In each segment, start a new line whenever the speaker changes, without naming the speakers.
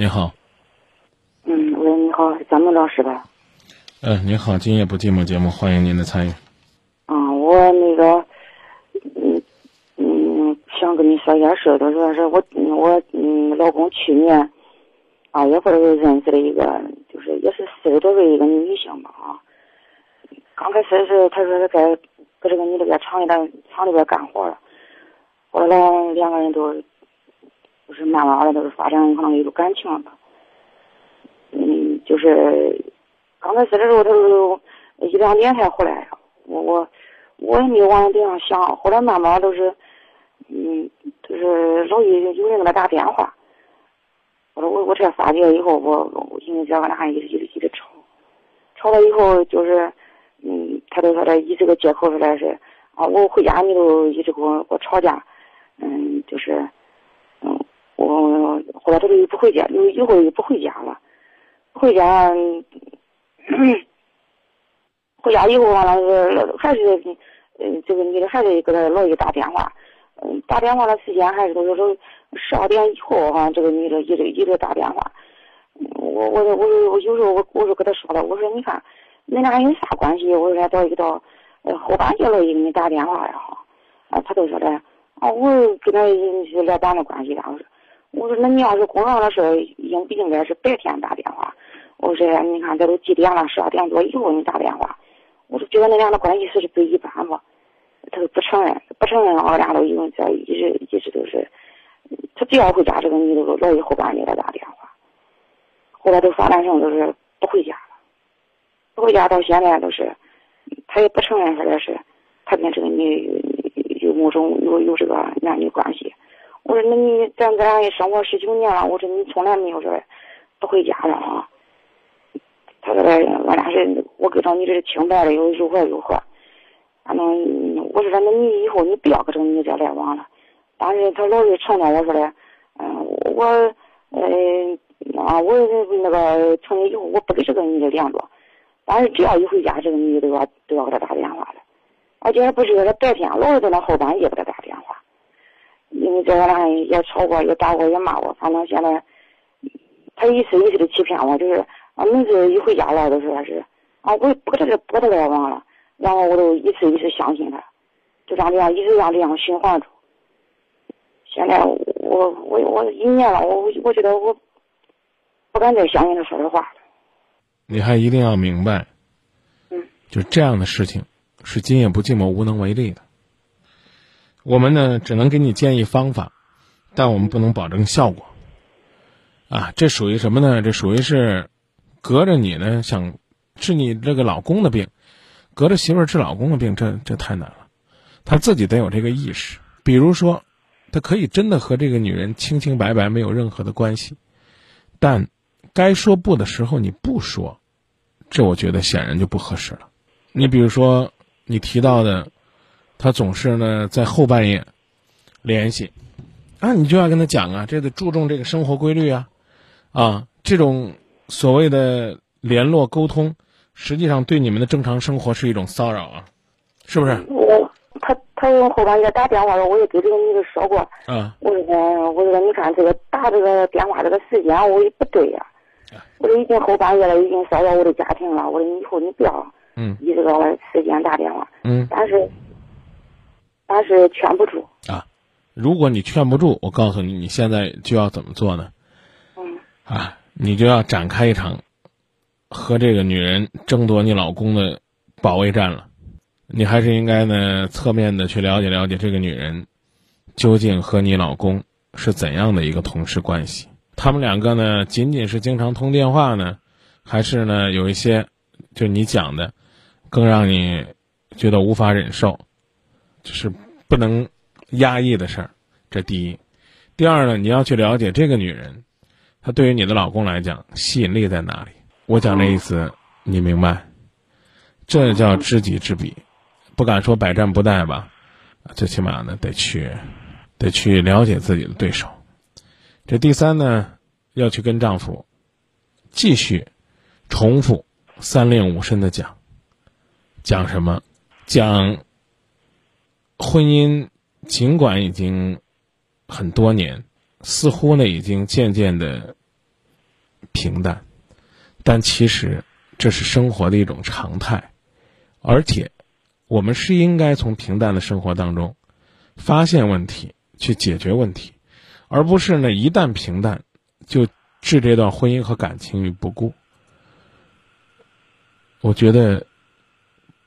你好，
嗯，喂，你好，是张明老师吧？
嗯，你好，今夜不寂寞节目，欢迎您的参与。
啊，我那个，嗯嗯，想跟你说一件事，就说是我我嗯老公去年二月份认识了一个，就是也是四十多岁一个女性吧啊。刚开始是他说是在搁这个女的在厂里边厂里边干活了，后来两个人都是慢慢的都是发展可能有感情了吧。嗯，就是刚开始的时候他都一两点才回来，我我我也没有往这样想，后来慢慢都是，嗯，就是老易有人给他打电话，我说我我才发觉以后，我我因为这个俩一直一直一直吵，吵了以后就是，嗯，他都说他以这个借口说来是啊，我回家你都一直跟我跟我吵架，嗯，就是，我后来他就又不回家，又以后又不回家了，回家。回家以后完了是还是，嗯，这个女的还是给他老爷打电话，嗯，打电话的时间还是都是都十二点以后哈，这个女的一直一直打电话，我我我我有时候我我就跟他说了，我说你看，恁俩有啥关系？我说到一到，呃后半夜了也给你打电话呀哈，啊他都说的，啊我跟他是老板的关系的，我说我说那你要是工作上的事，应不应该是白天打电话？我说你看这都几点了，十二点多以后你打电话。我就觉得那俩的关系是不一般吧，他都不承认，不承认，俺俩都因为这一直一直都是，他只要回家，这个女的都老以后半夜给他打电话，后来都发展成都是不回家了，不回家到现在都是，他也不承认说的是，他跟这个女有某种有有这个男女关系。我说那你咱咱俩也生活十九年了，我说你从来没有说不回家的啊。他说的，俺俩是，我跟着你这是清白的，又如何如何，反正我说那你以后你不要跟着你这来往了。但是他老是承诺我说的，嗯，我，呃，啊，我那个从今以后我不跟这个女的联络，但是只要一回家，这个女的都要都要给他打电话了，而且还不是说他白天，老是在那后半夜给他打电话，因为这个俩人也吵过，也打过，也骂过，反正现在他一次一次的欺骗我，就是。啊，每次一回家了都说是，啊，我不跟他不跟他来往了，然后我都一次一次相信他，就这样这样一直这样这样循环着。现在我我我一年了，我我觉得我不敢再相信他说的话。
你还一定要明白，
嗯，
就这样的事情是今夜不寂寞无能为力的。我们呢，只能给你建议方法，但我们不能保证效果。啊，这属于什么呢？这属于是。隔着你呢，想治你这个老公的病，隔着媳妇儿治老公的病，这这太难了。他自己得有这个意识。比如说，他可以真的和这个女人清清白白，没有任何的关系，但该说不的时候你不说，这我觉得显然就不合适了。你比如说，你提到的，他总是呢在后半夜联系，啊，你就要跟他讲啊，这得注重这个生活规律啊，啊，这种。所谓的联络沟通，实际上对你们的正常生活是一种骚扰啊，是不是？
我他他后半夜打电话了，我也给这个女的说过。
嗯。
我说我说你看这个打这个电话这个时间我也不对呀。我说已经后半夜了，已经骚扰我的家庭了。我说你以后你不要。
嗯。
以这个时间打电话。
嗯。
但是，但是劝不住。
啊，如果你劝不住，我告诉你，你现在就要怎么做呢？
嗯。
啊。你就要展开一场和这个女人争夺你老公的保卫战了。你还是应该呢，侧面的去了解了解这个女人究竟和你老公是怎样的一个同事关系。他们两个呢，仅仅是经常通电话呢，还是呢有一些就你讲的更让你觉得无法忍受，就是不能压抑的事儿。这第一，第二呢，你要去了解这个女人。她对于你的老公来讲，吸引力在哪里？我讲这意思，你明白？这叫知己知彼，不敢说百战不殆吧，最起码呢，得去，得去了解自己的对手。这第三呢，要去跟丈夫继续重复三令五申的讲，讲什么？讲婚姻，尽管已经很多年。似乎呢，已经渐渐的平淡，但其实这是生活的一种常态，而且我们是应该从平淡的生活当中发现问题，去解决问题，而不是呢一旦平淡就置这段婚姻和感情于不顾。我觉得，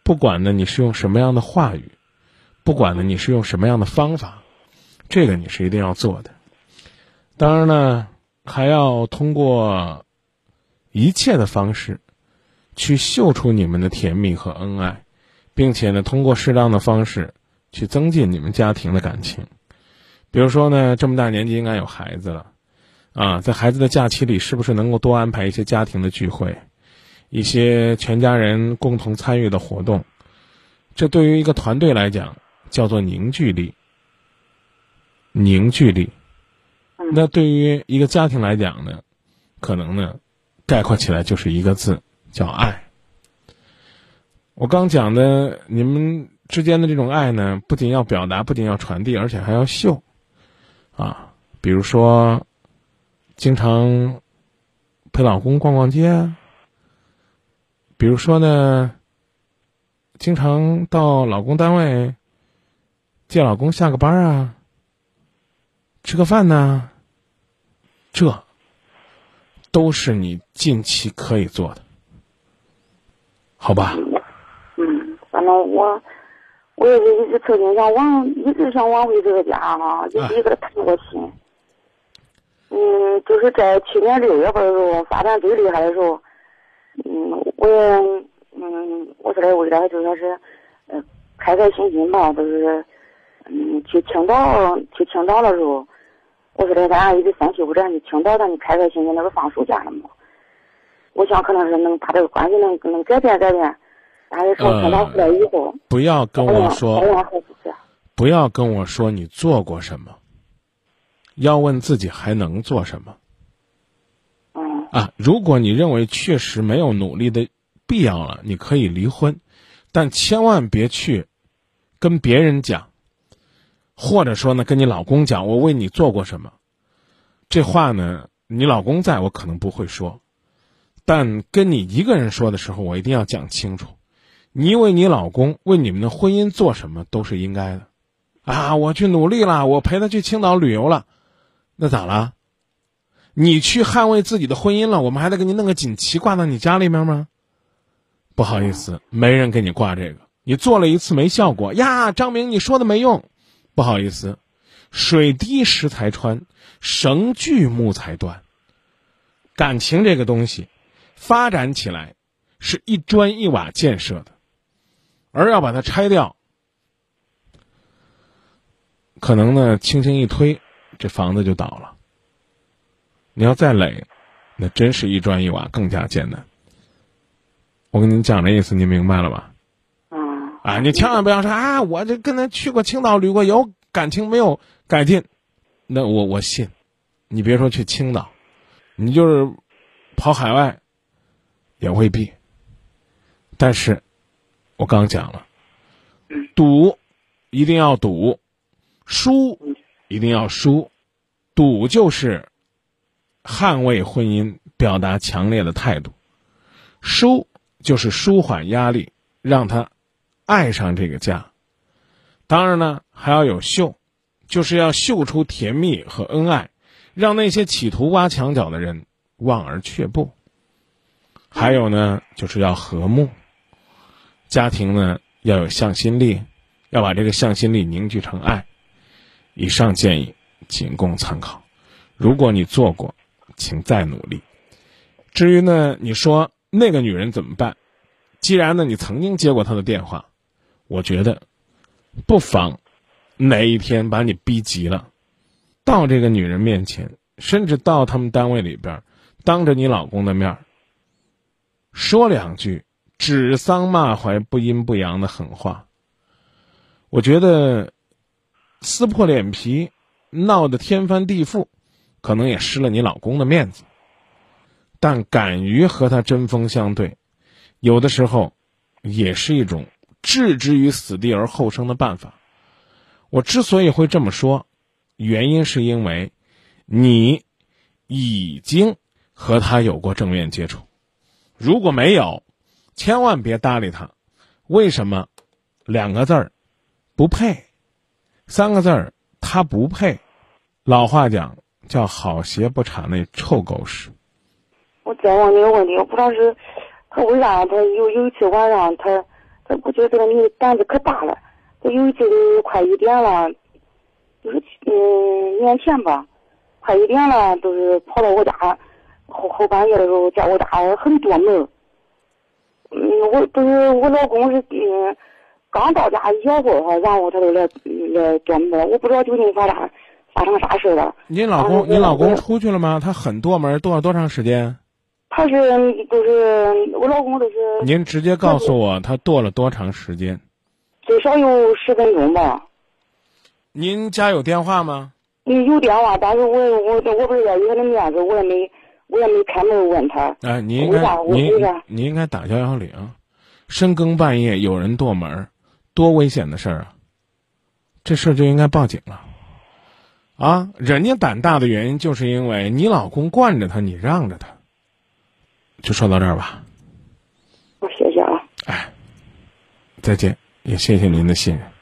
不管呢你是用什么样的话语，不管呢你是用什么样的方法，这个你是一定要做的。当然呢，还要通过一切的方式，去秀出你们的甜蜜和恩爱，并且呢，通过适当的方式去增进你们家庭的感情。比如说呢，这么大年纪应该有孩子了，啊，在孩子的假期里，是不是能够多安排一些家庭的聚会？一些全家人共同参与的活动，这对于一个团队来讲叫做凝聚力。凝聚力，那对于一个家庭来讲呢，可能呢，概括起来就是一个字，叫爱。我刚讲的，你们之间的这种爱呢，不仅要表达，不仅要传递，而且还要秀，啊，比如说，经常陪老公逛逛街啊。比如说呢，经常到老公单位接老公下个班啊，吃个饭呢，这都是你近期可以做的，好吧？
嗯，反正我我也是一直曾经想往，一直想挽回这个家哈，一直给他谈过心。嗯，就是在去年六月份的时候发展最厉害的时候。嗯，我也，嗯，我说的为了就说是，呃，开开心心吧，就是，嗯，去青岛，去青岛的时候，我说的咱俩一直三七五咱去青岛，咱就开开心心，那不放暑假了嘛。我想可能是能把这个关系能能改变改变，但是从青岛回来以后，
不要跟我说，不要跟我说你做过什么，要问自己还能做什么。啊，如果你认为确实没有努力的必要了，你可以离婚，但千万别去跟别人讲，或者说呢，跟你老公讲我为你做过什么。这话呢，你老公在我可能不会说，但跟你一个人说的时候，我一定要讲清楚，你为你老公为你们的婚姻做什么都是应该的。啊，我去努力了，我陪他去青岛旅游了，那咋了？你去捍卫自己的婚姻了，我们还得给你弄个锦旗挂到你家里面吗？不好意思，没人给你挂这个。你做了一次没效果呀，张明，你说的没用。不好意思，水滴石才穿，绳锯木才断。感情这个东西，发展起来是一砖一瓦建设的，而要把它拆掉，可能呢，轻轻一推，这房子就倒了。你要再垒，那真是一砖一瓦更加艰难。我跟您讲这意思，您明白了吧？啊，你千万不要说啊！我这跟他去过青岛旅过游，感情没有改进。那我我信，你别说去青岛，你就是跑海外，也未必。但是，我刚讲了，赌一定要赌，输一定要输，赌就是。捍卫婚姻，表达强烈的态度；输就是舒缓压力，让他爱上这个家。当然呢，还要有秀，就是要秀出甜蜜和恩爱，让那些企图挖墙脚的人望而却步。还有呢，就是要和睦，家庭呢要有向心力，要把这个向心力凝聚成爱。以上建议仅供参考，如果你做过。请再努力。至于呢，你说那个女人怎么办？既然呢，你曾经接过她的电话，我觉得不妨哪一天把你逼急了，到这个女人面前，甚至到他们单位里边，当着你老公的面说两句指桑骂槐、不阴不阳的狠话。我觉得撕破脸皮，闹得天翻地覆。可能也失了你老公的面子，但敢于和他针锋相对，有的时候也是一种置之于死地而后生的办法。我之所以会这么说，原因是因为你已经和他有过正面接触。如果没有，千万别搭理他。为什么？两个字儿，不配；三个字儿，他不配。老话讲叫“好鞋不插那臭狗屎”。
我再问你个问题，我不知道是他为啥，他有有一次晚上，他他我觉得这个女的胆子可大了。他有一次快一点了，就是嗯年前吧，快一点了，都是跑到我家后后半夜的时候，在我家很多门。嗯，我不是我老公是嗯刚到家一小会儿哈，然后他就来来夺门，我不知道究竟发啥发生啥事了。
您老公，您老公出去了吗？他很多门，多了多长时间？
他是就是我老公都是。
您直接告诉我他剁了多长时间？
最少有十分钟吧。
您家有电话吗？
嗯，有电话，但是我我我不是碍于他的面子，我也没我也没开门问他。
哎，你应该您您应该打幺幺零，深更半夜有人剁门，多危险的事儿啊！这事儿就应该报警了。啊，人家胆大的原因就是因为你老公惯着他，你让着他。就说到这儿吧。
我谢谢啊。
哎，再见。也谢谢您的信任。